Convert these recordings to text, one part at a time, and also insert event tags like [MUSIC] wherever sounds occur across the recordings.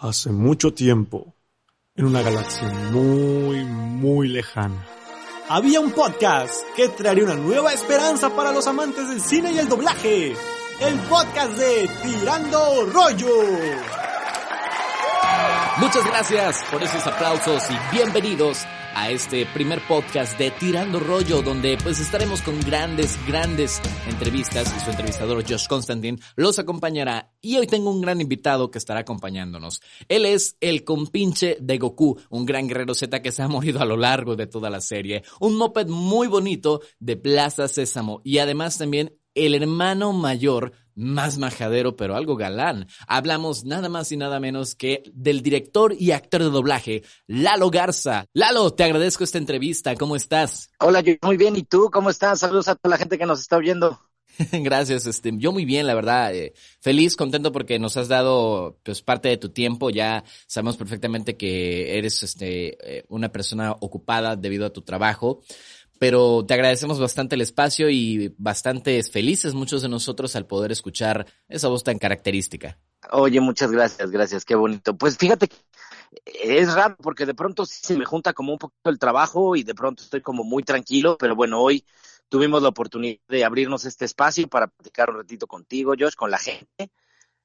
Hace mucho tiempo, en una galaxia muy, muy lejana, había un podcast que traería una nueva esperanza para los amantes del cine y el doblaje. El podcast de Tirando Rollo. Muchas gracias por esos aplausos y bienvenidos a este primer podcast de Tirando Rollo, donde pues estaremos con grandes, grandes entrevistas y su entrevistador Josh Constantine los acompañará. Y hoy tengo un gran invitado que estará acompañándonos. Él es el compinche de Goku, un gran guerrero Z que se ha morido a lo largo de toda la serie, un moped muy bonito de Plaza Sésamo y además también el hermano mayor más majadero, pero algo galán. Hablamos nada más y nada menos que del director y actor de doblaje, Lalo Garza. Lalo, te agradezco esta entrevista. ¿Cómo estás? Hola, yo muy bien. ¿Y tú? ¿Cómo estás? Saludos a toda la gente que nos está oyendo. [LAUGHS] Gracias, este, yo muy bien, la verdad, eh, feliz, contento porque nos has dado pues parte de tu tiempo, ya sabemos perfectamente que eres este eh, una persona ocupada debido a tu trabajo, pero te agradecemos bastante el espacio y bastante felices muchos de nosotros al poder escuchar esa voz tan característica. Oye, muchas gracias, gracias, qué bonito. Pues fíjate que es raro porque de pronto se me junta como un poquito el trabajo y de pronto estoy como muy tranquilo, pero bueno, hoy tuvimos la oportunidad de abrirnos este espacio para platicar un ratito contigo, Josh, con la gente.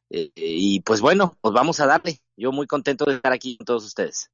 Eh, y pues bueno, pues vamos a darle. Yo muy contento de estar aquí con todos ustedes.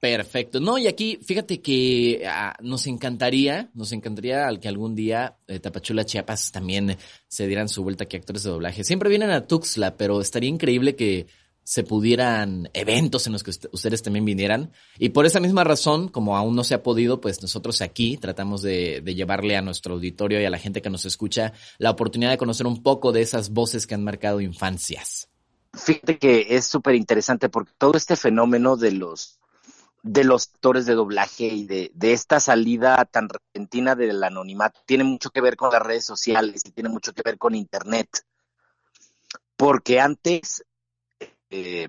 Perfecto. No, y aquí, fíjate que ah, nos encantaría, nos encantaría que algún día eh, Tapachula Chiapas también se dieran su vuelta aquí actores de doblaje. Siempre vienen a Tuxtla, pero estaría increíble que se pudieran eventos en los que ustedes también vinieran. Y por esa misma razón, como aún no se ha podido, pues nosotros aquí tratamos de, de llevarle a nuestro auditorio y a la gente que nos escucha la oportunidad de conocer un poco de esas voces que han marcado infancias. Fíjate que es súper interesante porque todo este fenómeno de los de los actores de doblaje y de, de, esta salida tan repentina del anonimato tiene mucho que ver con las redes sociales y tiene mucho que ver con Internet. Porque antes, eh,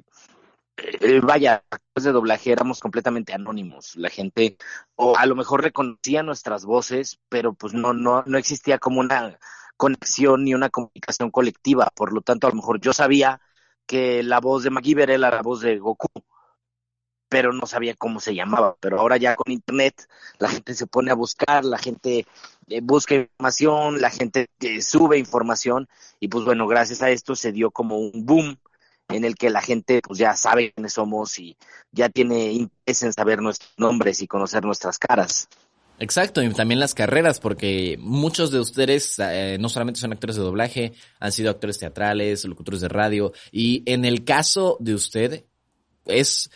eh, vaya, actores de doblaje éramos completamente anónimos. La gente, o a lo mejor reconocía nuestras voces, pero pues no, no, no existía como una conexión ni una comunicación colectiva. Por lo tanto, a lo mejor yo sabía que la voz de MacGyver era la voz de Goku pero no sabía cómo se llamaba. Pero ahora ya con internet la gente se pone a buscar, la gente eh, busca información, la gente eh, sube información y pues bueno, gracias a esto se dio como un boom en el que la gente pues ya sabe quiénes somos y ya tiene interés en saber nuestros nombres y conocer nuestras caras. Exacto, y también las carreras, porque muchos de ustedes eh, no solamente son actores de doblaje, han sido actores teatrales, locutores de radio, y en el caso de usted es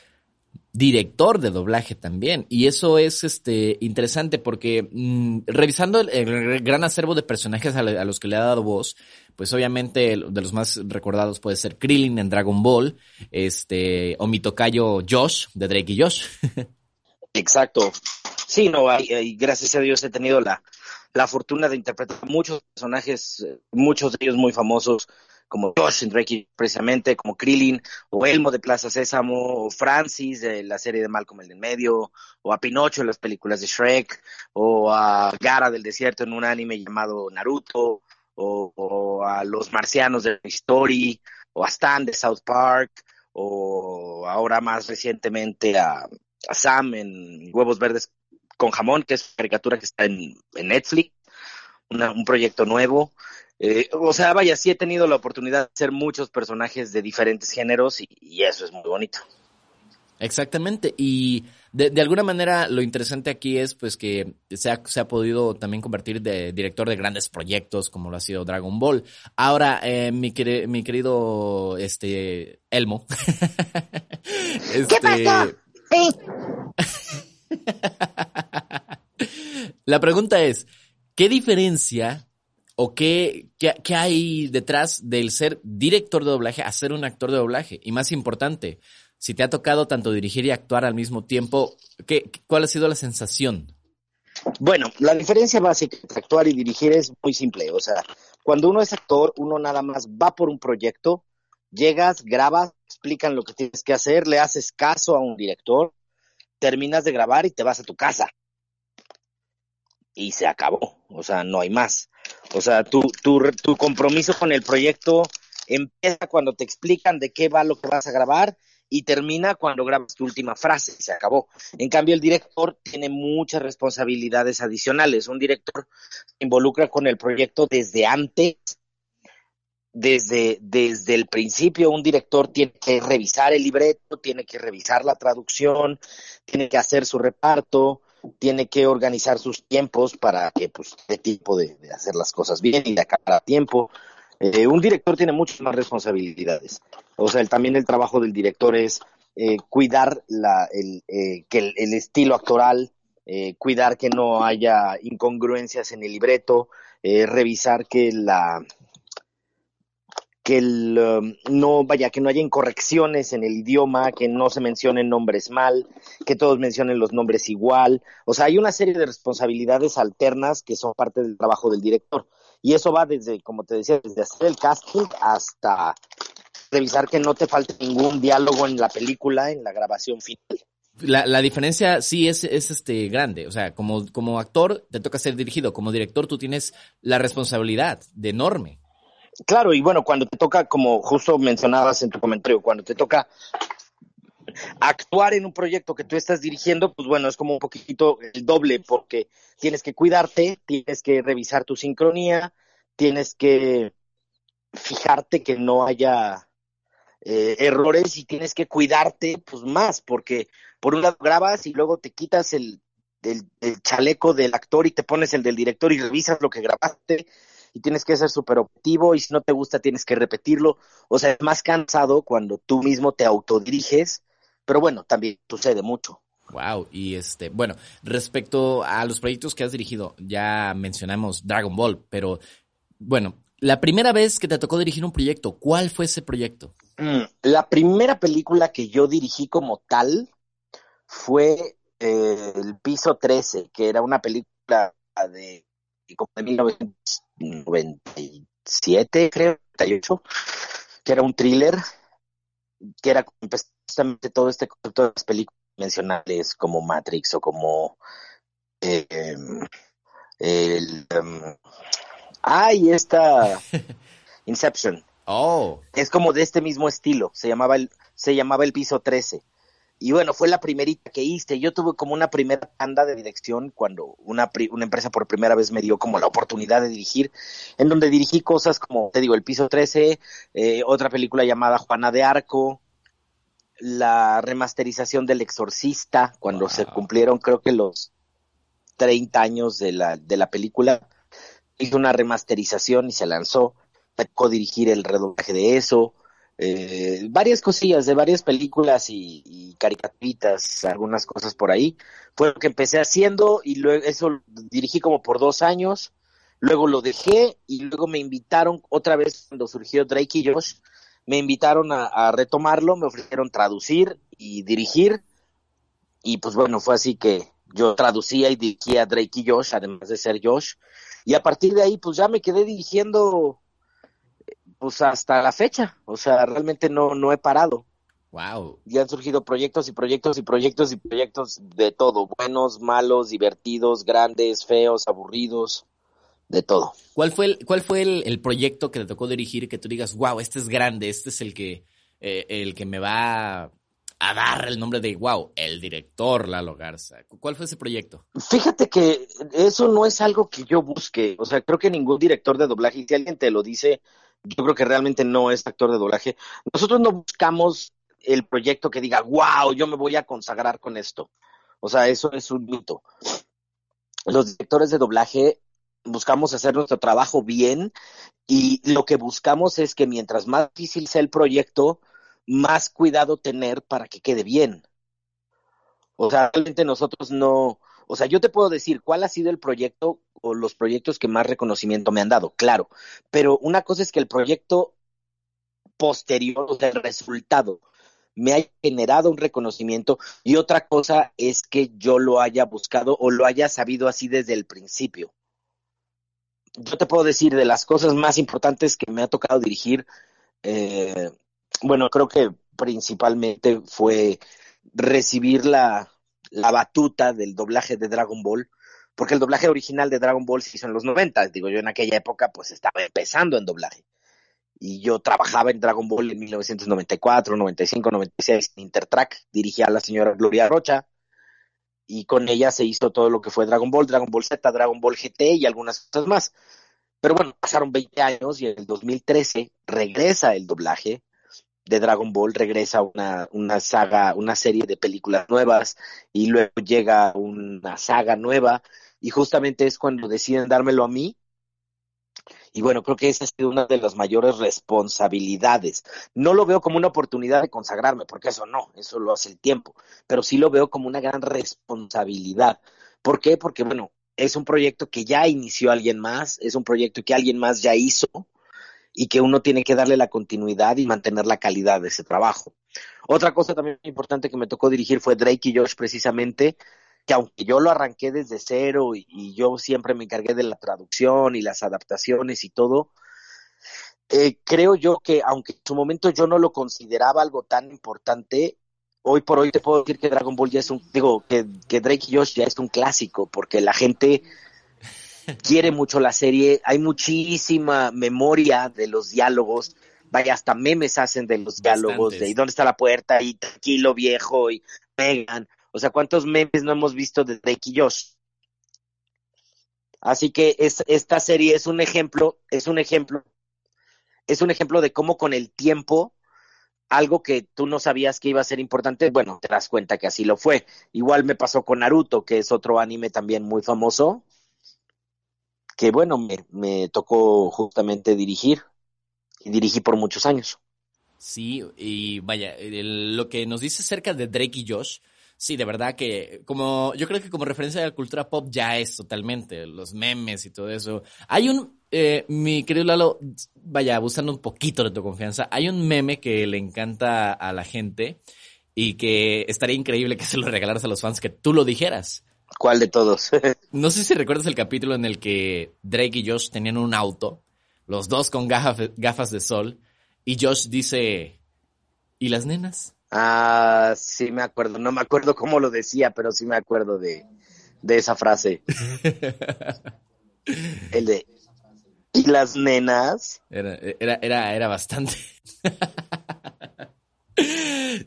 director de doblaje también. Y eso es este interesante porque mm, revisando el, gran acervo de personajes a, los que le ha dado voz, pues obviamente de los más recordados puede ser Krillin en Dragon Ball, este, o mi tocayo Josh, de Drake y Josh. [LAUGHS] Exacto. Sí, no, hay, gracias a Dios he tenido la, la fortuna de interpretar muchos personajes, eh, muchos de ellos muy famosos, como Josh en Drake precisamente, como Krillin, o Elmo de Plaza Sésamo, o Francis de la serie de Malcolm el de en medio, o a Pinocho en las películas de Shrek, o a Gara del desierto en un anime llamado Naruto, o, a los marcianos de Story, o a Stan de South Park, o ahora más recientemente a, Sam en Huevos Verdes con Jamón, que es caricatura que está en, Netflix, un proyecto nuevo. Eh, o sea, vaya, sí he tenido la oportunidad de hacer muchos personajes de diferentes géneros y, eso es muy bonito. Exactamente, y de, de, alguna manera lo interesante aquí es pues que se ha, se ha podido también convertir de director de grandes proyectos como lo ha sido Dragon Ball. Ahora, eh, mi, mi querido este Elmo. [LAUGHS] este... ¿Qué pasó? [LAUGHS] La pregunta es, ¿qué diferencia ¿O qué, qué, hay detrás del ser director de doblaje a ser un actor de doblaje? Y más importante, si te ha tocado tanto dirigir y actuar al mismo tiempo, ¿qué, ¿cuál ha sido la sensación? Bueno, la diferencia básica entre actuar y dirigir es muy simple. O sea, cuando uno es actor, uno nada más va por un proyecto, llegas, grabas, explican lo que tienes que hacer, le haces caso a un director, terminas de grabar y te vas a tu casa. Y se acabó. O sea, no hay más. O sea, tu, tu, tu compromiso con el proyecto empieza cuando te explican de qué va lo que vas a grabar y termina cuando grabas tu última frase se acabó. En cambio, el director tiene muchas responsabilidades adicionales. Un director se involucra con el proyecto desde antes, desde, desde el principio. Un director tiene que revisar el libreto, tiene que revisar la traducción, tiene que hacer su reparto, tiene que organizar sus tiempos para que pues dé tiempo de, hacer las cosas bien y de acabar a tiempo. Eh, un director tiene muchas más responsabilidades. O sea, también el trabajo del director es eh, cuidar la, el, eh, que el, estilo actoral, cuidar que no haya incongruencias en el libreto, revisar que la que el, um, no vaya, que no haya incorrecciones en el idioma, que no se mencionen nombres mal, que todos mencionen los nombres igual. O sea, hay una serie de responsabilidades alternas que son parte del trabajo del director. Y eso va desde, como te decía, desde hacer el casting hasta revisar que no te falte ningún diálogo en la película, en la grabación final. La, la diferencia sí es, es este grande. O sea, como, como actor te toca ser dirigido, como director tú tienes la responsabilidad de enorme. Claro, y bueno, cuando te toca, como justo mencionabas en tu comentario, cuando te toca actuar en un proyecto que tú estás dirigiendo, pues bueno, es como un poquito el doble, porque tienes que cuidarte, tienes que revisar tu sincronía, tienes que fijarte que no haya eh, errores y tienes que cuidarte pues más, porque por un lado grabas y luego te quitas el, el chaleco del actor y te pones el del director y revisas lo que grabaste y tienes que ser súper objetivo y si no te gusta tienes que repetirlo. O sea, es más cansado cuando tú mismo te autodiriges, pero bueno, también sucede mucho. Wow, y este, bueno, respecto a los proyectos que has dirigido, ya mencionamos Dragon Ball, pero bueno, la primera vez que te tocó dirigir un proyecto, ¿cuál fue ese proyecto? Mm, la primera película que yo dirigí como tal fue eh, El Piso 13, que era una película de, como de 97, creo, 98, que era un thriller, que era justamente todo este concepto de las películas mencionales como Matrix o como eh, el um, ay esta [LAUGHS] Inception. Oh. Es como de este mismo estilo se llamaba el se llamaba el piso 13 y bueno, fue la primerita que hice. Yo tuve como una primera tanda de dirección cuando una, una empresa por primera vez me dio como la oportunidad de dirigir, en donde dirigí cosas como, te digo, El Piso 13, eh, otra película llamada Juana de Arco, la remasterización del Exorcista, cuando se cumplieron creo que los 30 años de la, de la película. Hizo una remasterización y se lanzó. Me tocó dirigir el redoblaje de eso eh, varias cosillas de varias películas y, y, caricaturitas, algunas cosas por ahí. Fue lo que empecé haciendo y luego eso dirigí como por dos años. Luego lo dejé y luego me invitaron otra vez cuando surgió Drake y Josh. Me invitaron a, retomarlo, me ofrecieron traducir y dirigir. Y pues bueno, fue así que yo traducía y dirigía Drake y Josh, además de ser Josh. Y a partir de ahí, pues ya me quedé dirigiendo pues hasta la fecha, o sea, realmente no, no he parado. Wow. Y han surgido proyectos y proyectos y proyectos y proyectos de todo, buenos, malos, divertidos, grandes, feos, aburridos, de todo. ¿Cuál fue el, cuál fue el, proyecto que te tocó dirigir que tú digas, wow, este es grande, este es el que, eh, el que me va a dar el nombre de, wow, el director Lalo Garza? ¿Cuál fue ese proyecto? Fíjate que eso no es algo que yo busque, o sea, creo que ningún director de doblaje, si alguien te lo dice, yo creo que realmente no es actor de doblaje. Nosotros no buscamos el proyecto que diga, wow, yo me voy a consagrar con esto. O sea, eso es un mito. Los directores de doblaje buscamos hacer nuestro trabajo bien y lo que buscamos es que mientras más difícil sea el proyecto, más cuidado tener para que quede bien. O sea, realmente nosotros no, o sea, yo te puedo decir cuál ha sido el proyecto o los proyectos que más reconocimiento me han dado, claro, pero una cosa es que el proyecto posterior, o sea, el resultado, me haya generado un reconocimiento y otra cosa es que yo lo haya buscado o lo haya sabido así desde el principio. Yo te puedo decir de las cosas más importantes que me ha tocado dirigir, eh, bueno, creo que principalmente fue recibir la, la batuta del doblaje de Dragon Ball, porque el doblaje original de Dragon Ball se hizo en los 90, digo yo en aquella época pues estaba empezando en doblaje. y yo trabajaba en Dragon Ball en 1994, 95, 96 en Intertrack, dirigía a la señora Gloria Rocha y con ella se hizo todo lo que fue Dragon Ball, Dragon Ball Z, Dragon Ball GT y algunas cosas más. Pero bueno, pasaron 20 años y en el 2013 regresa el doblaje de Dragon Ball, regresa una, una saga, una serie de películas nuevas y luego llega una saga nueva y justamente es cuando deciden dármelo a mí. Y bueno, creo que esa ha sido una de las mayores responsabilidades. No lo veo como una oportunidad de consagrarme, porque eso no, eso lo hace el tiempo, pero sí lo veo como una gran responsabilidad. ¿Por qué? Porque bueno, es un proyecto que ya inició alguien más, es un proyecto que alguien más ya hizo y que uno tiene que darle la continuidad y mantener la calidad de ese trabajo. Otra cosa también importante que me tocó dirigir fue Drake y Josh precisamente, que aunque yo lo arranqué desde cero y, y yo siempre me encargué de la traducción y las adaptaciones y todo, eh, creo yo que aunque en su momento yo no lo consideraba algo tan importante, hoy por hoy te puedo decir que Dragon Ball ya es un, digo, que, que Drake y Josh ya es un clásico, porque la gente quiere mucho la serie, hay muchísima memoria de los diálogos, vaya, hasta memes hacen de los diálogos, de ¿y dónde está la puerta? Y tranquilo viejo, y pegan, o sea, ¿cuántos memes no hemos visto de Drake y Josh? Así que es, esta serie es un ejemplo, es un ejemplo, es un ejemplo de cómo con el tiempo algo que tú no sabías que iba a ser importante, bueno, te das cuenta que así lo fue. Igual me pasó con Naruto, que es otro anime también muy famoso, que bueno, me, tocó justamente dirigir y dirigí por muchos años. Sí, y vaya, lo que nos dice acerca de Drake y Josh, sí, de verdad que como yo creo que como referencia a la cultura pop ya es totalmente los memes y todo eso. Hay un eh, mi querido Lalo, vaya, abusando un poquito de tu confianza, hay un meme que le encanta a la gente y que estaría increíble que se lo regalaras a los fans, que tú lo dijeras. ¿Cuál de todos? [LAUGHS] no sé si recuerdas el capítulo en el que Drake y Josh tenían un auto, los dos con gafas de sol, y Josh dice, ¿y las nenas? Ah, sí me acuerdo. No me acuerdo cómo lo decía, pero sí me acuerdo de, de esa frase. [LAUGHS] el de, ¿y las nenas? Era, era, era, era bastante. [LAUGHS]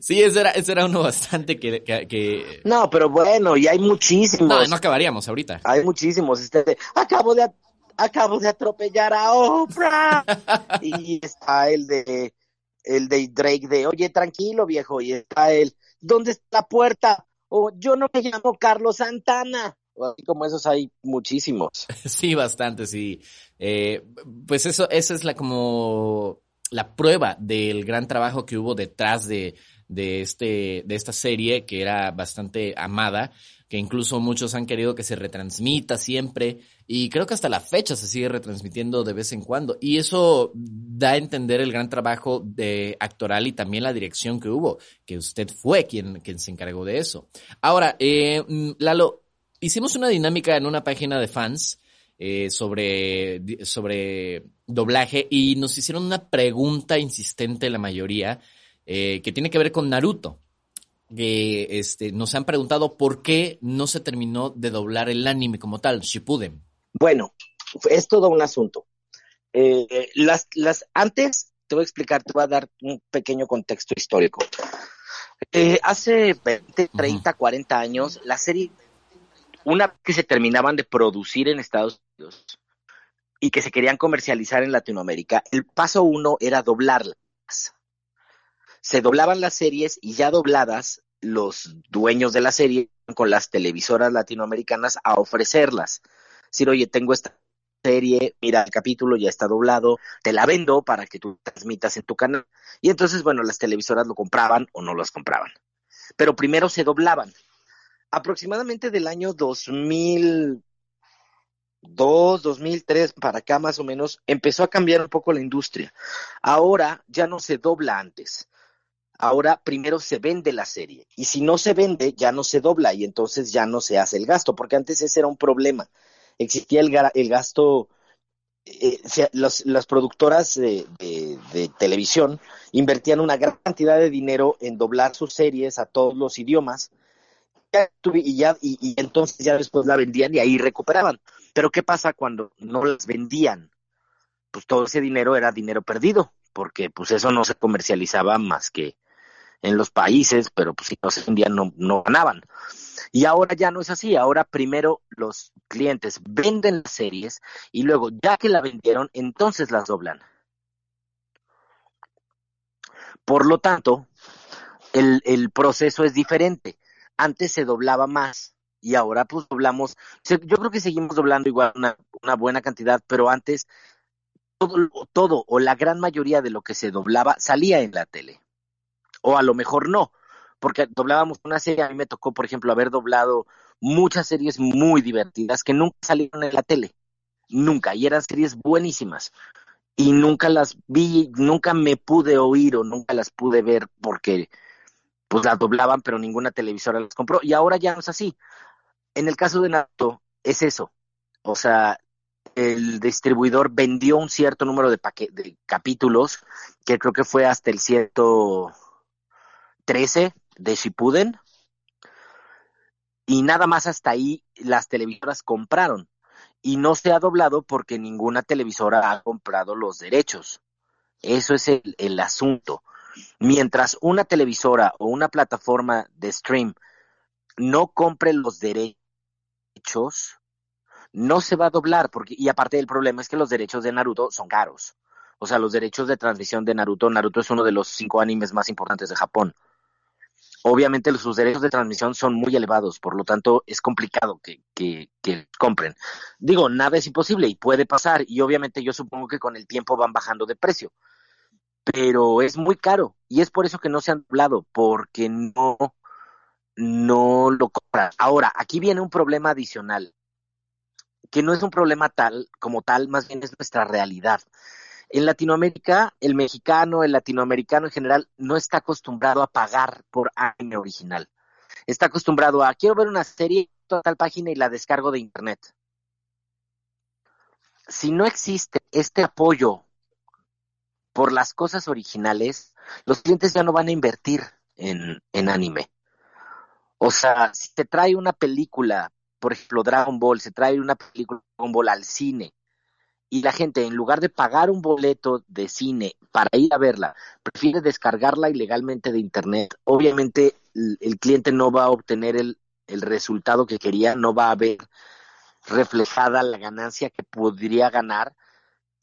Sí, ese era, ese era uno bastante que, que, que, No, pero bueno, y hay muchísimos. No, no acabaríamos ahorita. Hay muchísimos. Este de, acabo de acabo de atropellar a Oprah. [LAUGHS] y está el de el de Drake de, oye, tranquilo, viejo. Y está el, ¿dónde está la puerta? O yo no me llamo Carlos Santana. Así como esos hay muchísimos. [LAUGHS] Sí, bastante, sí. Eh, pues eso, esa es la como la prueba del gran trabajo que hubo detrás de, de, este, de esta serie, que era bastante amada, que incluso muchos han querido que se retransmita siempre, y creo que hasta la fecha se sigue retransmitiendo de vez en cuando, y eso da a entender el gran trabajo de actoral y también la dirección que hubo, que usted fue quien, quien se encargó de eso. Ahora, eh, Lalo, hicimos una dinámica en una página de fans, eh, sobre, sobre doblaje y nos hicieron una pregunta insistente la mayoría eh, que tiene que ver con Naruto. Que este, nos han preguntado por qué no se terminó de doblar el anime como tal, Shippuden. Bueno, es todo un asunto. Eh, las, las, antes, te voy a explicar, te voy a dar un pequeño contexto histórico. Eh, hace 20, 30, uh -huh. 40 años, la serie una que se terminaban de producir en Estados Unidos y que se querían comercializar en Latinoamérica, el paso uno era doblarlas. Se doblaban las series y ya dobladas, los dueños de la serie con las televisoras latinoamericanas a ofrecerlas. Decir, oye, tengo esta serie, mira, el capítulo ya está doblado, te la vendo para que tú transmitas en tu canal. Y entonces, bueno, las televisoras lo compraban o no las compraban. Pero primero se doblaban aproximadamente del año 2002, 2003 para acá más o menos, empezó a cambiar un poco la industria. Ahora ya no se dobla antes. Ahora primero se vende la serie y si no se vende ya no se dobla y entonces ya no se hace el gasto, porque antes ese era un problema. Existía el, gasto, eh, los, las productoras de, de, de televisión invertían una gran cantidad de dinero en doblar sus series a todos los idiomas y ya y, y, entonces ya después la vendían y ahí recuperaban. Pero ¿qué pasa cuando no las vendían? Pues todo ese dinero era dinero perdido, porque pues eso no se comercializaba más que en los países, pero pues si no día no, no ganaban. Y ahora ya no es así, ahora primero los clientes venden las series y luego ya que la vendieron, entonces las doblan. Por lo tanto, el, el proceso es diferente. Antes se doblaba más y ahora pues doblamos, yo creo que seguimos doblando igual una, una buena cantidad, pero antes todo, todo o la gran mayoría de lo que se doblaba salía en la tele. O a lo mejor no, porque doblábamos una serie, a mí me tocó, por ejemplo, haber doblado muchas series muy divertidas que nunca salieron en la tele, nunca, y eran series buenísimas. Y nunca las vi, nunca me pude oír o nunca las pude ver porque pues las doblaban, pero ninguna televisora las compró. Y ahora ya no es así. En el caso de Naruto, es eso. O sea, el distribuidor vendió un cierto número de, de capítulos, que creo que fue hasta el 113 de Shippuden, y nada más hasta ahí las televisoras compraron. Y no se ha doblado porque ninguna televisora ha comprado los derechos. Eso es el, el asunto. Mientras una televisora o una plataforma de stream no compre los derechos, no se va a doblar, porque, y aparte del problema es que los derechos de Naruto son caros. O sea, los derechos de transmisión de Naruto, Naruto es uno de los cinco animes más importantes de Japón. Obviamente sus derechos de transmisión son muy elevados, por lo tanto es complicado que, que, compren. Digo, nada es imposible y puede pasar, y obviamente yo supongo que con el tiempo van bajando de precio. Pero es muy caro, y es por eso que no se han doblado, porque no, no lo compran. Ahora, aquí viene un problema adicional, que no es un problema tal como tal, más bien es nuestra realidad. En Latinoamérica, el mexicano, el latinoamericano en general, no está acostumbrado a pagar por anime original. Está acostumbrado a, quiero ver una serie, a tal página y la descargo de internet. Si no existe este apoyo por las cosas originales, los clientes ya no van a invertir en, en anime. O sea, si te trae una película, por ejemplo, Dragon Ball, se trae una película Dragon Ball al cine y la gente, en lugar de pagar un boleto de cine para ir a verla, prefiere descargarla ilegalmente de Internet, obviamente el, cliente no va a obtener el, el resultado que quería, no va a ver reflejada la ganancia que podría ganar.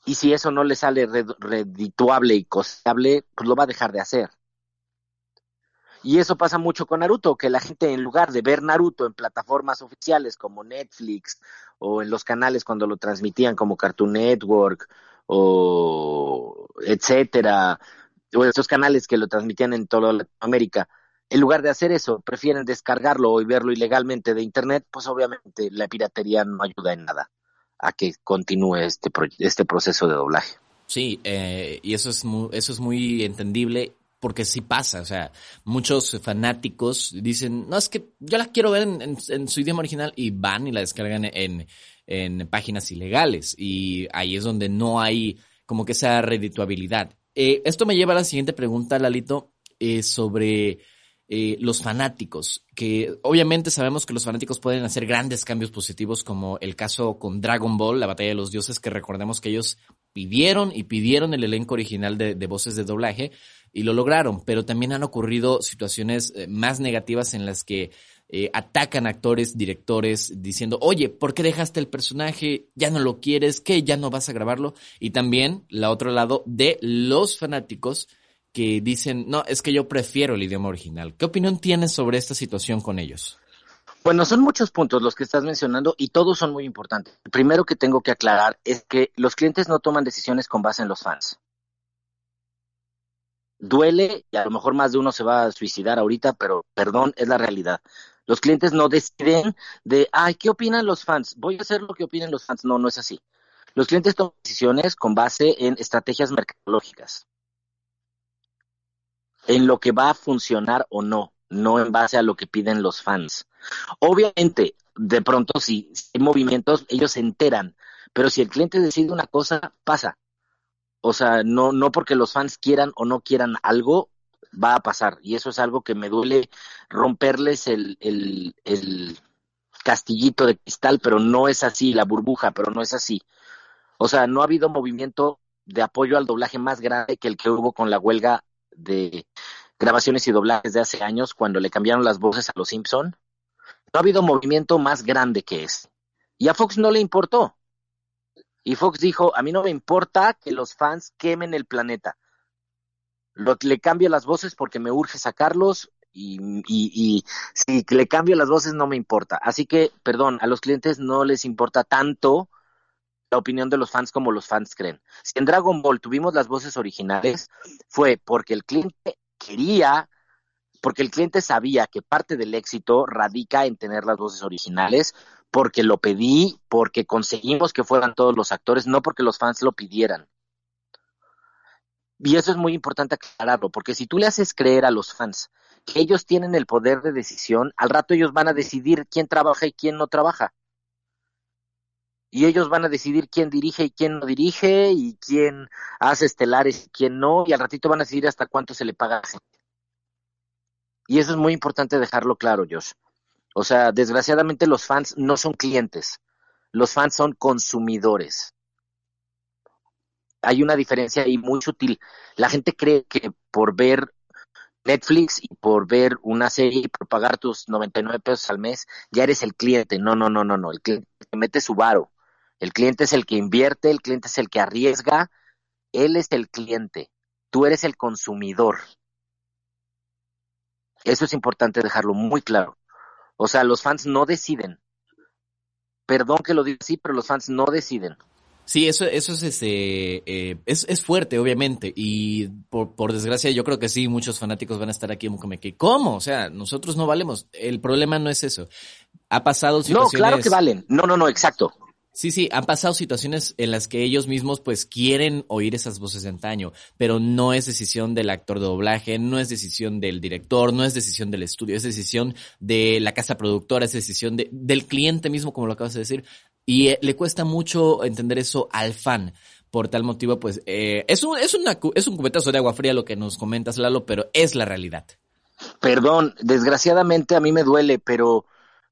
Y si eso no le sale redituable y costable, pues lo va a dejar de hacer. Y eso pasa mucho con Naruto, que la gente en lugar de ver Naruto en plataformas oficiales como Netflix o en los canales cuando lo transmitían como Cartoon Network o etcétera, o esos canales que lo transmitían en toda Latinoamérica, en lugar de hacer eso, prefieren descargarlo y verlo ilegalmente de internet, pues obviamente la piratería no ayuda en nada a que continúe este, este proceso de doblaje. Sí, eh, y eso es muy entendible porque sí pasa, o sea, muchos fanáticos dicen, no, es que yo la quiero ver en, su idioma original y van y la descargan en, en, páginas ilegales y ahí es donde no hay como que esa redituabilidad. Eh, esto me lleva a la siguiente pregunta, Lalito, eh, sobre eh, los fanáticos, que obviamente sabemos que los fanáticos pueden hacer grandes cambios positivos, como el caso con Dragon Ball, la batalla de los dioses, que recordemos que ellos pidieron y pidieron el elenco original de, de voces de doblaje, y lo lograron, pero también han ocurrido situaciones eh, más negativas en las que eh, atacan actores, directores, diciendo, oye, ¿por qué dejaste el personaje? ¿Ya no lo quieres? ¿Qué? ¿Ya no vas a grabarlo? Y también, la otro lado, de los fanáticos que dicen, no, es que yo prefiero el idioma original. ¿Qué opinión tienes sobre esta situación con ellos? Bueno, son muchos puntos los que estás mencionando y todos son muy importantes. El primero que tengo que aclarar es que los clientes no toman decisiones con base en los fans duele y a lo mejor más de uno se va a suicidar ahorita, pero perdón, es la realidad. Los clientes no deciden de, ay, ¿qué opinan los fans? Voy a hacer lo que opinen los fans. No, no es así. Los clientes toman decisiones con base en estrategias mercadológicas, en lo que va a funcionar o no, no en base a lo que piden los fans. Obviamente, de pronto, si hay movimientos, ellos se enteran, pero si el cliente decide una cosa, pasa. O sea, no, no porque los fans quieran o no quieran algo, va a pasar. Y eso es algo que me duele romperles el, el, castillito de cristal, pero no es así, la burbuja, pero no es así. O sea, no ha habido movimiento de apoyo al doblaje más grande que el que hubo con la huelga de grabaciones y doblajes de hace años cuando le cambiaron las voces a los Simpson. No ha habido movimiento más grande que ese. Y a Fox no le importó. Y Fox dijo, a mí no me importa que los fans quemen el planeta. Lo, le cambio las voces porque me urge sacarlos y, y, si le cambio las voces no me importa. Así que, perdón, a los clientes no les importa tanto la opinión de los fans como los fans creen. Si en Dragon Ball tuvimos las voces originales, fue porque el cliente quería, porque el cliente sabía que parte del éxito radica en tener las voces originales, porque lo pedí, porque conseguimos que fueran todos los actores, no porque los fans lo pidieran. Y eso es muy importante aclararlo, porque si tú le haces creer a los fans que ellos tienen el poder de decisión, al rato ellos van a decidir quién trabaja y quién no trabaja. Y ellos van a decidir quién dirige y quién no dirige, y quién hace estelares y quién no, y al ratito van a decidir hasta cuánto se le paga a gente. Y eso es muy importante dejarlo claro, Josh. O sea, desgraciadamente los fans no son clientes, los fans son consumidores. Hay una diferencia ahí muy sutil. La gente cree que por ver Netflix y por ver una serie y por pagar tus 99 pesos al mes, ya eres el cliente. No, no, no, no, no. El cliente mete su varo. El cliente es el que invierte, el cliente es el que arriesga. Él es el cliente. Tú eres el consumidor. Eso es importante dejarlo muy claro. O sea, los fans no deciden. Perdón que lo diga así, pero los fans no deciden. Sí, eso, eso es, este, eh, es, es fuerte, obviamente, y por, por desgracia yo creo que sí, muchos fanáticos van a estar aquí como que, ¿cómo? O sea, nosotros no valemos. El problema no es eso. Ha pasado situaciones... No, claro que valen. No, no, no, exacto. Sí, sí, han pasado situaciones en las que ellos mismos pues quieren oír esas voces de antaño, pero no es decisión del actor de doblaje, no es decisión del director, no es decisión del estudio, es decisión de la casa productora, es decisión de, del cliente mismo, como lo acabas de decir. Y eh, le cuesta mucho entender eso al fan. Por tal motivo, pues, eh, es, un, es, una, es un cubetazo de agua fría lo que nos comentas, Lalo, pero es la realidad. Perdón, desgraciadamente a mí me duele, pero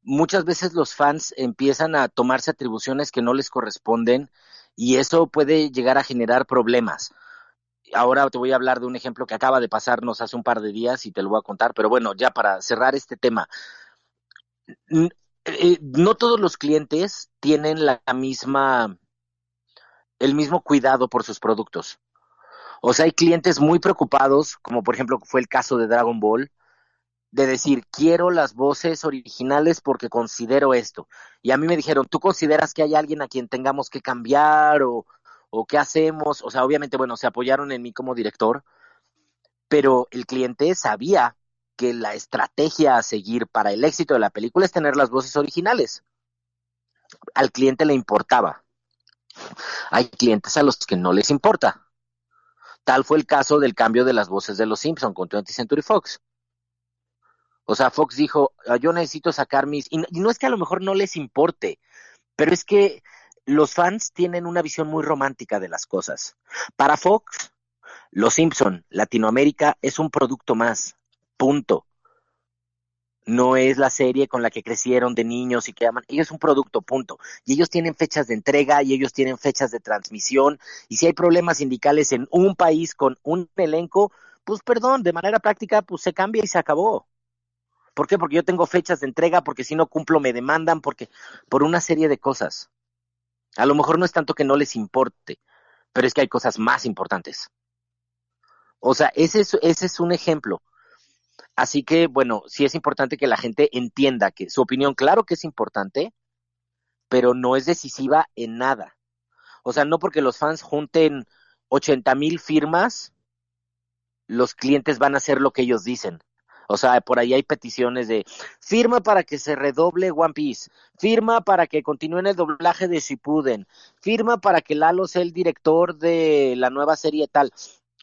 muchas veces los fans empiezan a tomarse atribuciones que no les corresponden y eso puede llegar a generar problemas. Ahora te voy a hablar de un ejemplo que acaba de pasarnos hace un par de días y te lo voy a contar, pero bueno, ya para cerrar este tema, eh, no todos los clientes tienen la misma, el mismo cuidado por sus productos. O sea, hay clientes muy preocupados, como por ejemplo fue el caso de Dragon Ball, de decir, quiero las voces originales porque considero esto. Y a mí me dijeron, ¿tú consideras que hay alguien a quien tengamos que cambiar o, o qué hacemos? O sea, obviamente, bueno, se apoyaron en mí como director, pero el cliente sabía que la estrategia a seguir para el éxito de la película es tener las voces originales. Al cliente le importaba. Hay clientes a los que no les importa. Tal fue el caso del cambio de las voces de los Simpson con 20th Century Fox. O sea, Fox dijo, ah, yo necesito sacar mis... Y no, es que a lo mejor no les importe, pero es que los fans tienen una visión muy romántica de las cosas. Para Fox, Los Simpson, Latinoamérica, es un producto más. Punto. No es la serie con la que crecieron de niños y que aman. Ellos es un producto, punto. Y ellos tienen fechas de entrega y ellos tienen fechas de transmisión. Y si hay problemas sindicales en un país con un elenco, pues perdón, de manera práctica, pues se cambia y se acabó. ¿Por qué? Porque yo tengo fechas de entrega, porque si no cumplo me demandan, porque por una serie de cosas. A lo mejor no es tanto que no les importe, pero es que hay cosas más importantes. O sea, ese es, es un ejemplo. Así que, bueno, sí es importante que la gente entienda que su opinión, claro que es importante, pero no es decisiva en nada. O sea, no porque los fans junten 80 mil firmas, los clientes van a hacer lo que ellos dicen. O sea, por ahí hay peticiones de firma para que se redoble One Piece, firma para que continúen el doblaje de Shippuden, firma para que Lalo sea el director de la nueva serie tal.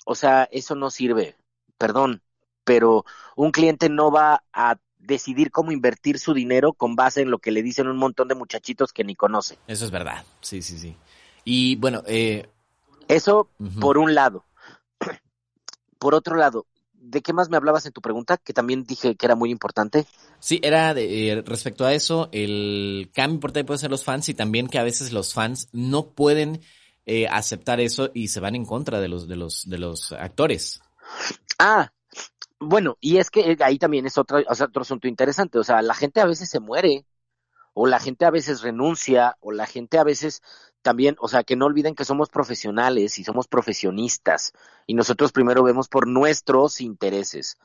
O sea, eso no sirve. Perdón, pero un cliente no va a decidir cómo invertir su dinero con base en lo que le dicen un montón de muchachitos que ni conoce. Eso es verdad, sí, sí, sí. Y bueno, eh... eso por un lado. [CLEARS THROAT] Por otro lado, ¿de qué más me hablabas en tu pregunta? Que también dije que era muy importante. Sí, era de, eh, respecto a eso, el cambio importante puede ser los fans y también que a veces los fans no pueden eh, aceptar eso y se van en contra de los, de los, de los actores. Ah, bueno, y es que ahí también es otro, otro asunto interesante. O sea, la gente a veces se muere, o la gente a veces renuncia, o la gente a veces también, o sea, que no olviden que somos profesionales y somos profesionistas, y nosotros primero vemos por nuestros intereses.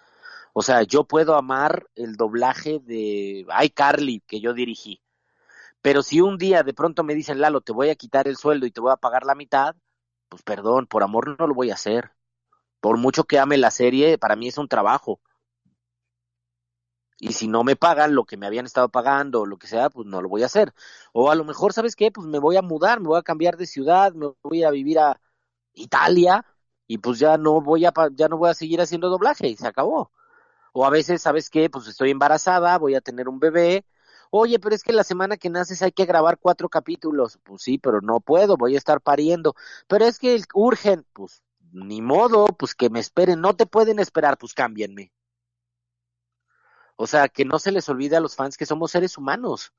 O sea, yo puedo amar el doblaje de iCarly que yo dirigí, pero si un día de pronto me dicen, Lalo, te voy a quitar el sueldo y te voy a pagar la mitad, pues perdón, por amor no lo voy a hacer. Por mucho que ame la serie, para mí es un trabajo. Y si no me pagan lo que me habían estado pagando o lo que sea, pues no lo voy a hacer. O a lo mejor, ¿sabes qué? Pues me voy a mudar, me voy a cambiar de ciudad, me voy a vivir a Italia y pues ya no voy a ya no voy a seguir haciendo doblaje y se acabó. O a veces, ¿sabes qué? Pues estoy embarazada, voy a tener un bebé. Oye, pero es que la semana que naces hay que grabar cuatro capítulos. Pues sí, pero no puedo, voy a estar pariendo. Pero es que urgen, pues ni modo, pues que me esperen, no te pueden esperar, pues cámbienme. O sea, que no se les olvide a los fans que somos seres humanos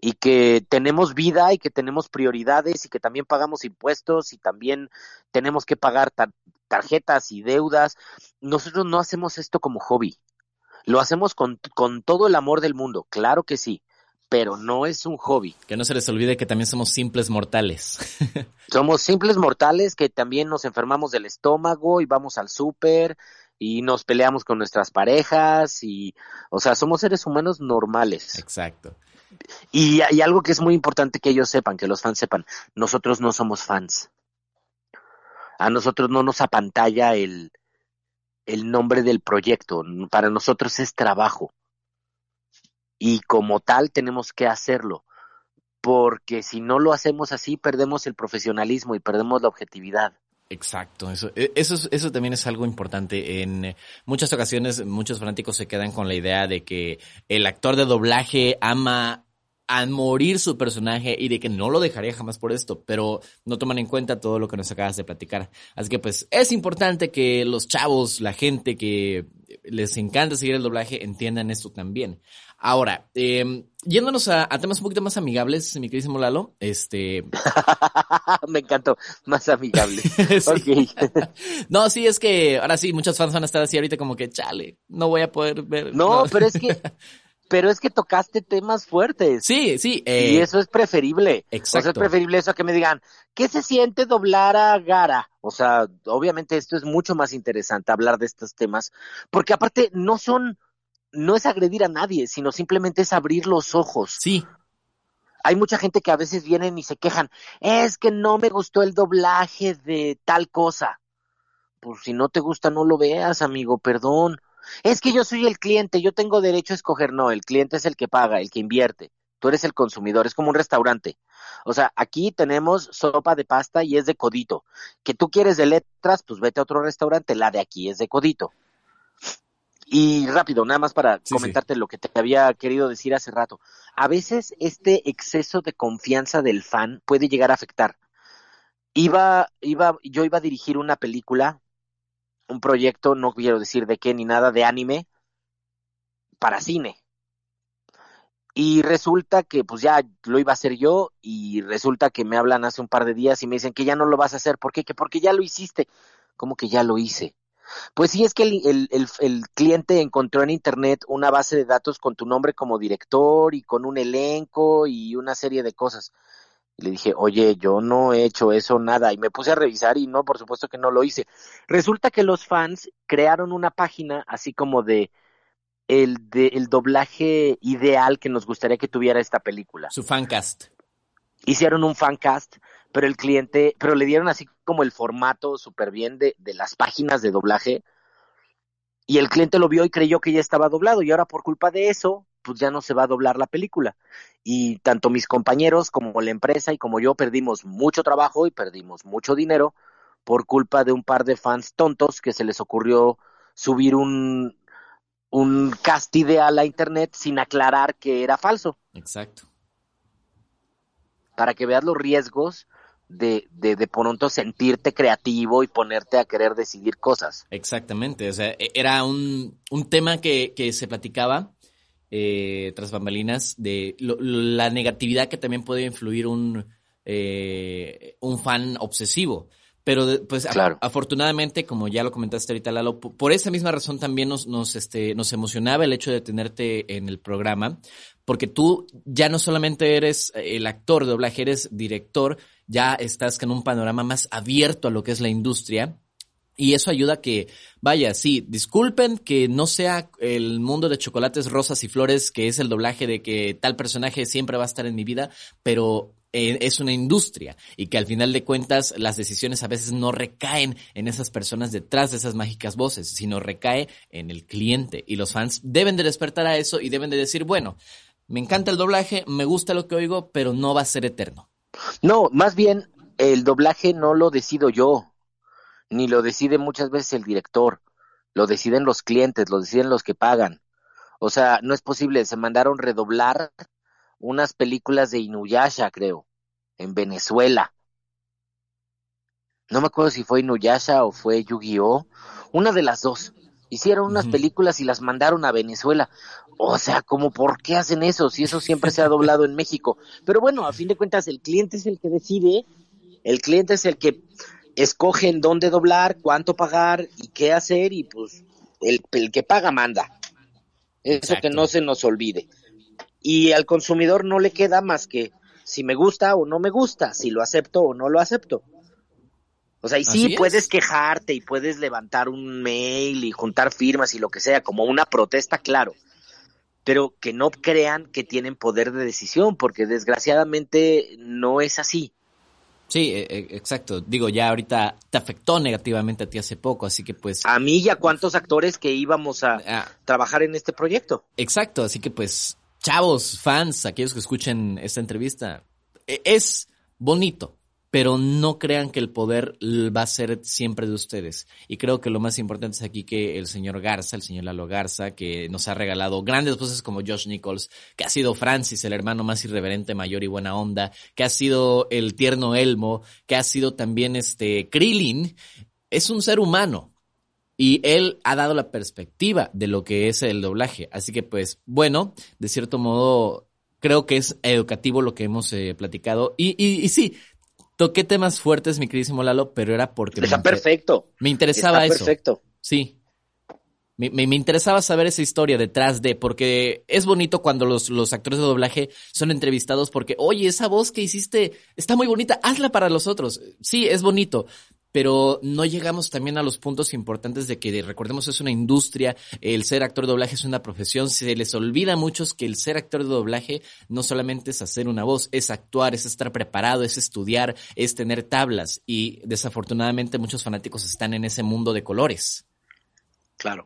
y que tenemos vida y que tenemos prioridades y que también pagamos impuestos y también tenemos que pagar tarjetas y deudas. Nosotros no hacemos esto como hobby. Lo hacemos con, con todo el amor del mundo, claro que sí pero no es un hobby. Que no se les olvide que también somos simples mortales. [LAUGHS] somos simples mortales que también nos enfermamos del estómago y vamos al súper y nos peleamos con nuestras parejas y, o sea, somos seres humanos normales. Exacto. Y hay algo que es muy importante que ellos sepan, que los fans sepan, nosotros no somos fans. A nosotros no nos apantalla el, el nombre del proyecto, para nosotros es trabajo y como tal tenemos que hacerlo, porque si no lo hacemos así perdemos el profesionalismo y perdemos la objetividad. Exacto, eso, e, eso, eso también es algo importante. En muchas ocasiones muchos fanáticos se quedan con la idea de que el actor de doblaje ama a morir su personaje y de que no lo dejaría jamás por esto, pero no toman en cuenta todo lo que nos acabas de platicar. Así que pues es importante que los chavos, la gente que les encanta seguir el doblaje, entiendan esto también. Ahora, eh, yéndonos a, temas un poquito más amigables, mi queridísimo Lalo, este... [LAUGHS] Me encantó, más amigable. [LAUGHS] [LAUGHS] no, sí, es que ahora sí, muchos fans van a estar así ahorita como que, chale, no voy a poder ver. No, pero es que... Pero es que tocaste temas fuertes. Sí, sí. y eh, eso es preferible. Exacto. O sea, es preferible eso a que me digan, ¿qué se siente doblar a Gara? O sea, obviamente esto es mucho más interesante hablar de estos temas, porque aparte no son no es agredir a nadie, sino simplemente es abrir los ojos. Sí. Hay mucha gente que a veces vienen y se quejan, es que no me gustó el doblaje de tal cosa. Pues si no te gusta, no lo veas, amigo, perdón. Es que yo soy el cliente, yo tengo derecho a escoger. No, el cliente es el que paga, el que invierte. Tú eres el consumidor, es como un restaurante. O sea, aquí tenemos sopa de pasta y es de codito. Que tú quieres de letras, pues vete a otro restaurante, la de aquí es de codito. Y rápido, nada más para comentarte lo que te había querido decir hace rato. A veces este exceso de confianza del fan puede llegar a afectar. Iba, iba, yo iba a dirigir una película, un proyecto, no quiero decir de qué ni nada, de anime, para cine. Y resulta que pues ya lo iba a hacer yo y resulta que me hablan hace un par de días y me dicen que ya no lo vas a hacer. ¿Por qué? Que porque ya lo hiciste. ¿Cómo que ya lo hice? Pues sí, es que el, el, el, cliente encontró en Internet una base de datos con tu nombre como director y con un elenco y una serie de cosas. Y le dije, oye, yo no he hecho eso, nada. Y me puse a revisar y no, por supuesto que no lo hice. Resulta que los fans crearon una página así como de el, de, el doblaje ideal que nos gustaría que tuviera esta película. Su fancast. Hicieron un fancast pero el cliente, pero le dieron así como el formato súper bien de, de las páginas de doblaje y el cliente lo vio y creyó que ya estaba doblado y ahora por culpa de eso, pues ya no se va a doblar la película. Y tanto mis compañeros como la empresa y como yo perdimos mucho trabajo y perdimos mucho dinero por culpa de un par de fans tontos que se les ocurrió subir un, un cast ideal a internet sin aclarar que era falso. Exacto. Para que veas los riesgos de, de, de pronto sentirte creativo y ponerte a querer decidir cosas. Exactamente, o sea, e, era un, un tema que, que se platicaba eh, tras bambalinas de la negatividad que también puede influir un, eh, un fan obsesivo. Pero pues afortunadamente, como ya lo comentaste ahorita, Lalo, por esa misma razón también nos, nos, este, nos emocionaba el hecho de tenerte en el programa, porque tú ya no solamente eres el actor de doblaje, eres director, ya estás con un panorama más abierto a lo que es la industria. Y eso ayuda a que, vaya, sí, disculpen que no sea el mundo de chocolates, rosas y flores, que es el doblaje de que tal personaje siempre va a estar en mi vida, pero eh, es una industria y que al final de cuentas las decisiones a veces no recaen en esas personas detrás de esas mágicas voces, sino recae en el cliente y los fans deben de despertar a eso y deben de decir, bueno, me encanta el doblaje, me gusta lo que oigo, pero no va a ser eterno. No, más bien el doblaje no lo decido yo, ni lo decide muchas veces el director, lo deciden los clientes, lo deciden los que pagan. O sea, no es posible, se mandaron redoblar unas películas de Inuyasha, creo, en Venezuela. No me acuerdo si fue Inuyasha o fue Yu-Gi-Oh, una de las dos. Hicieron unas películas y las mandaron a Venezuela. O sea, como por qué hacen eso si eso siempre se ha doblado en México. Pero bueno, a fin de cuentas el cliente es el que decide, el cliente es el que escoge en dónde doblar, cuánto pagar y qué hacer y pues el, el que paga manda. Eso que no se nos olvide y al consumidor no le queda más que si me gusta o no me gusta, si lo acepto o no lo acepto. O sea, y sí puedes quejarte y puedes levantar un mail y juntar firmas y lo que sea, como una protesta, claro. Pero que no crean que tienen poder de decisión, porque desgraciadamente no es así. Sí, e, e, exacto. Digo, ya ahorita te afectó negativamente a ti hace poco, así que pues... A mí y a cuántos actores que íbamos a ah. trabajar en este proyecto. Exacto, así que pues chavos, fans, aquellos que escuchen esta entrevista, e, es bonito, pero no crean que el poder va a ser siempre de ustedes. Y creo que lo más importante es aquí que el señor Garza, el señor Lalo Garza, que nos ha regalado grandes voces como Josh Nichols, que ha sido Francis, el hermano más irreverente, mayor y buena onda, que ha sido el tierno Elmo, que ha sido también este Krillin, es un ser humano y él ha dado la perspectiva de lo que es el doblaje. Así que pues bueno, de cierto modo creo que es educativo lo que hemos eh, platicado. Y, y, y, sí, toqué temas fuertes, mi queridísimo Lalo, pero era porque... Está perfecto. Me interesaba Está eso. Perfecto. Sí. Me, me, interesaba saber esa historia detrás de, porque es bonito cuando los, los actores de doblaje son entrevistados porque, oye, esa voz que hiciste está muy bonita, hazla para los otros. Sí, es bonito, pero no llegamos también a los puntos importantes de que recordemos es una industria, el ser actor de doblaje es una profesión, se les olvida a muchos que el ser actor de doblaje no solamente es hacer una voz, es actuar, es estar preparado, es estudiar, es tener tablas y desafortunadamente muchos fanáticos están en ese mundo de colores. Claro.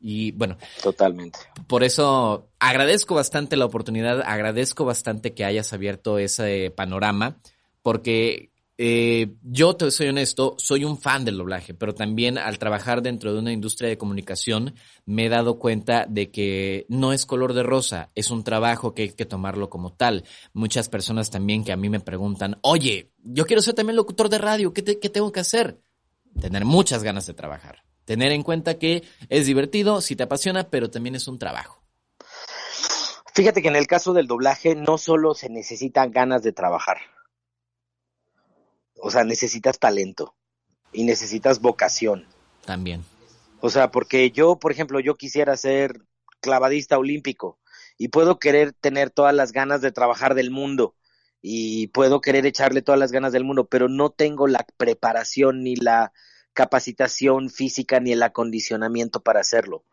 Y bueno, totalmente. Por eso agradezco bastante la oportunidad, agradezco bastante que hayas abierto ese panorama, porque eh, yo te soy honesto, soy un fan del doblaje, pero también al trabajar dentro de una industria de comunicación me he dado cuenta de que no es color de rosa, es un trabajo que hay que tomarlo como tal. Muchas personas también que a mí me preguntan, oye, yo quiero ser también locutor de radio, ¿qué, qué tengo que hacer? Tener muchas ganas de trabajar. Tener en cuenta que es divertido, si te apasiona, pero también es un trabajo. Fíjate que en el caso del doblaje no solo se necesitan ganas de trabajar o sea, necesitas talento y necesitas vocación. También. O sea, porque yo, por ejemplo, yo quisiera ser clavadista olímpico y puedo querer tener todas las ganas de trabajar del mundo y puedo querer echarle todas las ganas del mundo, pero no tengo la preparación ni la capacitación física ni el acondicionamiento para hacerlo.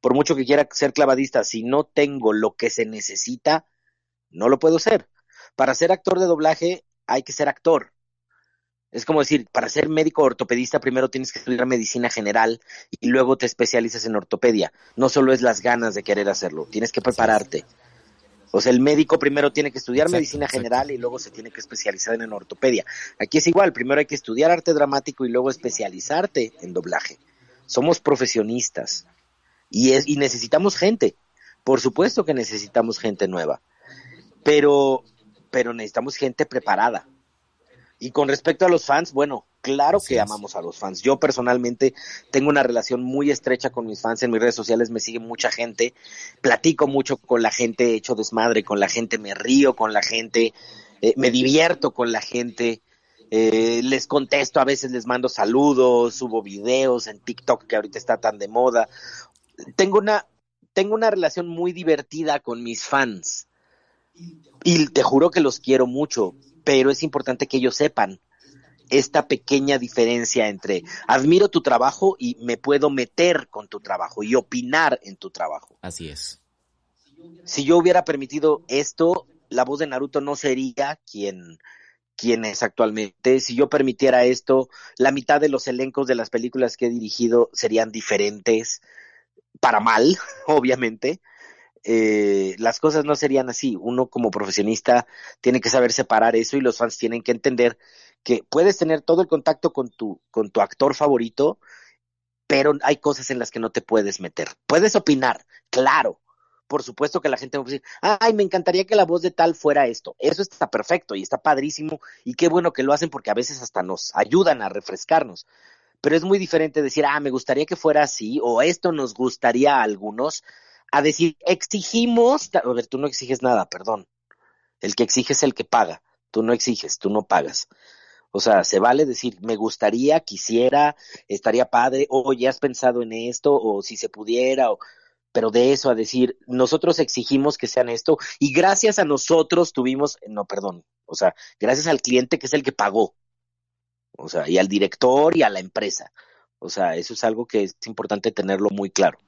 Por mucho que quiera ser clavadista, si no tengo lo que se necesita, no lo puedo ser. Para ser actor de doblaje hay que ser actor. Es como decir, para ser médico ortopedista primero tienes que estudiar medicina general y luego te especializas en ortopedia. No solo es las ganas de querer hacerlo, tienes que prepararte. O sea, el médico primero tiene que estudiar medicina general y luego se tiene que especializar en ortopedia. Aquí es igual, primero hay que estudiar arte dramático y luego especializarte en doblaje. Somos profesionistas y, es, y necesitamos gente. Por supuesto que necesitamos gente nueva, pero, pero necesitamos gente preparada y con respecto a los fans, bueno, claro que amamos a los fans. Yo personalmente tengo una relación muy estrecha con mis fans. En mis redes sociales me sigue mucha gente. Platico mucho con la gente, hecho desmadre con la gente, me río con la gente. eh, me divierto con la gente, eh, les contesto, a veces les mando saludos, subo videos en TikTok que ahorita está tan de moda. Tengo una, tengo una relación muy divertida con mis fans y te juro que los quiero mucho, pero es importante que ellos sepan esta pequeña diferencia entre admiro tu trabajo y me puedo meter con tu trabajo y opinar en tu trabajo. Así es. Si yo hubiera permitido esto, la voz de Naruto no sería quien, quien es actualmente. Si yo permitiera esto, la mitad de los elencos de las películas que he dirigido serían diferentes, para mal, [LAUGHS] obviamente. Eh, las cosas no serían así. Uno como profesionista tiene que saber separar eso y los fans tienen que entender que puedes tener todo el contacto con tu, con tu actor favorito, pero hay cosas en las que no te puedes meter. Puedes opinar, claro. Por supuesto que la gente va a decir, ay, me encantaría que la voz de tal fuera esto. Eso está perfecto y está padrísimo y qué bueno que lo hacen porque a veces hasta nos ayudan a refrescarnos. Pero es muy diferente decir, ah, me gustaría que fuera así o esto nos gustaría a algunos, a decir, exigimos, a ver, tú no exiges nada, perdón. El que exige es el que paga. Tú no exiges, tú no pagas. O sea, se vale decir, me gustaría, quisiera, estaría padre, o ya has pensado en esto, o si se pudiera, o, pero de eso a decir, nosotros exigimos que sean esto, y gracias a nosotros tuvimos, no, perdón, o sea, gracias al cliente que es el que pagó, o sea, y al director y a la empresa. O sea, eso es algo que es importante tenerlo muy claro.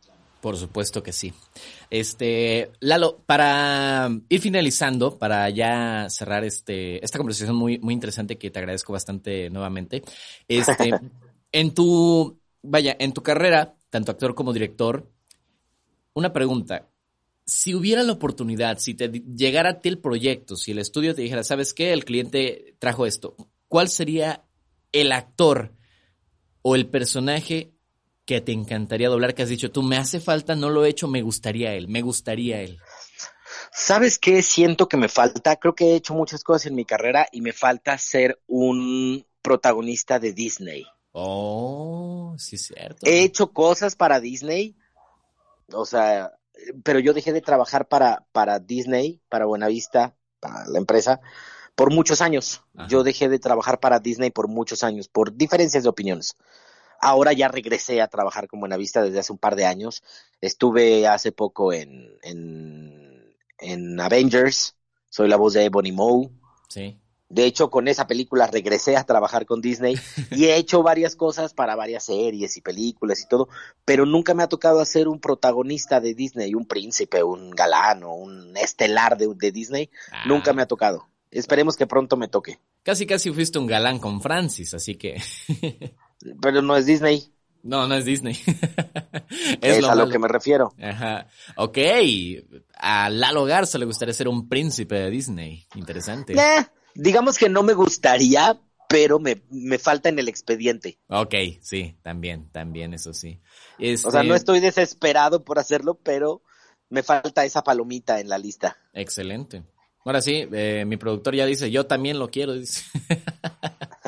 Por supuesto que sí. Este, Lalo, para ir finalizando, para ya cerrar este, esta conversación muy, muy interesante que te agradezco bastante nuevamente. Este, [LAUGHS] en tu, vaya, en tu carrera, tanto actor como director, una pregunta. Si hubiera la oportunidad, si te llegara a ti el proyecto, si el estudio te dijera, ¿sabes qué? El cliente trajo esto. ¿Cuál sería el actor o el personaje que te encantaría doblar, que has dicho, tú me hace falta, no lo he hecho, me gustaría él, me gustaría él? ¿Sabes qué siento que me falta? Creo que he hecho muchas cosas en mi carrera y me falta ser un protagonista de Disney. Oh, sí, cierto. He hecho cosas para Disney, o sea, pero yo dejé de trabajar para, para Disney, para Buenavista, para la empresa, por muchos años. Yo dejé de trabajar para Disney por muchos años, por diferencias de opiniones. Ahora ya regresé a trabajar con Buenavista desde hace un par de años. Estuve hace poco en, en, Avengers. Soy la voz de Ebony Moe. Sí. De hecho, con esa película regresé a trabajar con Disney y he hecho varias cosas para varias series y películas y todo, pero nunca me ha tocado hacer un protagonista de Disney, un príncipe, un galán o un estelar de, Disney. Ah. Nunca me ha tocado. Esperemos que pronto me toque. Casi, casi fuiste un galán con Francis, así que. [LAUGHS] Pero no es Disney. No, no es Disney. [LAUGHS] es, a lo que me refiero. Ajá. Ok. A Lalo Garza le gustaría ser un príncipe de Disney. Interesante. digamos que no me gustaría, pero me, me, falta en el expediente. Ok, sí, también, también, eso sí. O sea, no este estoy desesperado por hacerlo, pero me falta esa palomita en la lista. Excelente. Ahora sí, eh, mi productor ya dice, yo también lo quiero, dice. [LAUGHS]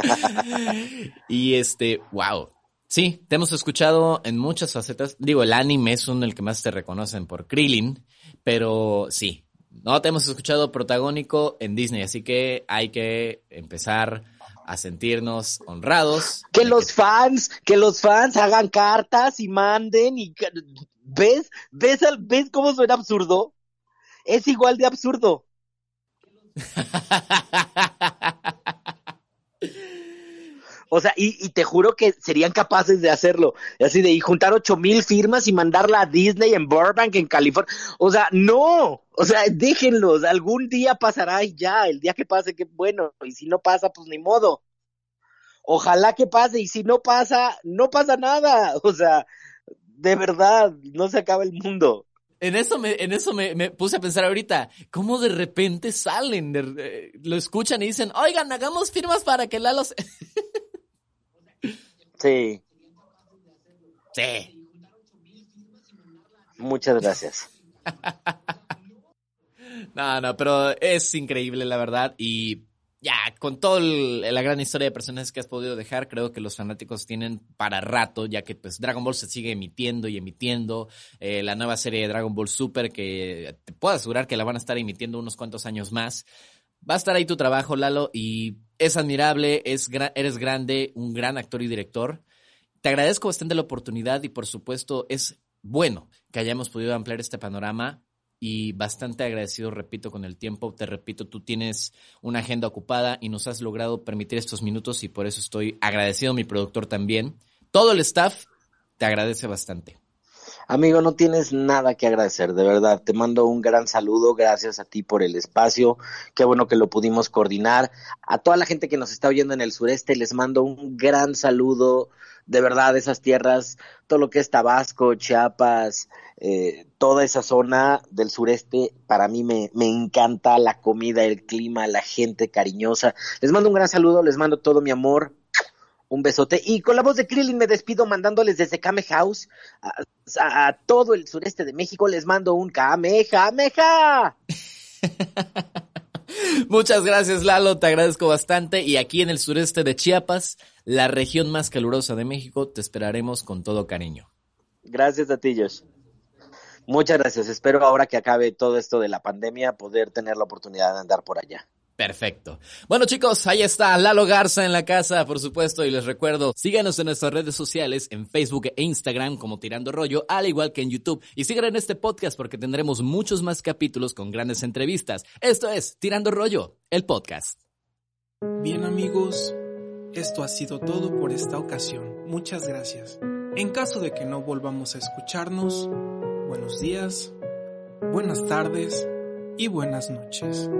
[LAUGHS] y este, wow. Sí, te hemos escuchado en muchas facetas. Digo, el anime es uno el que más te reconocen por Krillin, pero sí, no te hemos escuchado protagónico en Disney, así que hay que empezar a sentirnos honrados. Que los fans, que los fans hagan cartas y manden y ¿ves? ¿Ves, ¿Ves cómo suena absurdo? Es igual de absurdo. [LAUGHS] O sea, y, te juro que serían capaces de hacerlo. Así de y juntar ocho mil firmas y mandarla a Disney en Burbank, en California. O sea, no. O sea, déjenlos. Algún día pasará y ya. El día que pase, que bueno. Y si no pasa, pues ni modo. Ojalá que pase. Y si no pasa, no pasa nada. O sea, de verdad, no se acaba el mundo. En eso me, en eso me, puse a pensar ahorita, ¿cómo de repente salen? lo escuchan y dicen, oigan, hagamos firmas para que Lalo... [LAUGHS] Sí. Sí. Muchas gracias. [LAUGHS] no, no, pero es increíble la verdad y ya, con toda la gran historia de personajes que has podido dejar, creo que los fanáticos tienen para rato, ya que pues Dragon Ball se sigue emitiendo y emitiendo. Eh, la nueva serie de Dragon Ball Super, que te puedo asegurar que la van a estar emitiendo unos cuantos años más va a estar ahí tu trabajo, Lalo, y es admirable, es eres grande, un gran actor y director. Te agradezco bastante la oportunidad y por supuesto es bueno que hayamos podido ampliar este panorama y bastante agradecido, repito, con el tiempo. Te repito, tú tienes una agenda ocupada y nos has logrado permitir estos minutos y por eso estoy agradecido, mi productor también. Todo el staff te agradece bastante. Amigo, no tienes nada que agradecer, de verdad. Te mando un gran saludo, gracias a ti por el espacio. Qué bueno que lo pudimos coordinar. A toda la gente que nos está oyendo en el sureste, les mando un gran saludo. De verdad, esas tierras, todo lo que es Tabasco, Chiapas, eh, toda esa zona del sureste, para mí me, me encanta la comida, el clima, la gente cariñosa. Les mando un gran saludo, les mando todo mi amor un besote. Y con la voz de Krillin me despido mandándoles desde Kame House a, todo el sureste de México. Les mando un Kamehameha. [LAUGHS] Muchas gracias, Lalo. Te agradezco bastante. Y aquí en el sureste de Chiapas, la región más calurosa de México, te esperaremos con todo cariño. Gracias a ti, Josh. Muchas gracias. Espero ahora que acabe todo esto de la pandemia poder tener la oportunidad de andar por allá. Perfecto. Bueno chicos, ahí está Lalo Garza en la casa, por supuesto, y les recuerdo, síganos en nuestras redes sociales, en Facebook e Instagram como Tirando Rollo, al igual que en YouTube. Y sigan en este podcast porque tendremos muchos más capítulos con grandes entrevistas. Esto es Tirando Rollo, el podcast. Bien amigos, esto ha sido todo por esta ocasión. Muchas gracias. En caso de que no volvamos a escucharnos, buenos días, buenas tardes y buenas noches.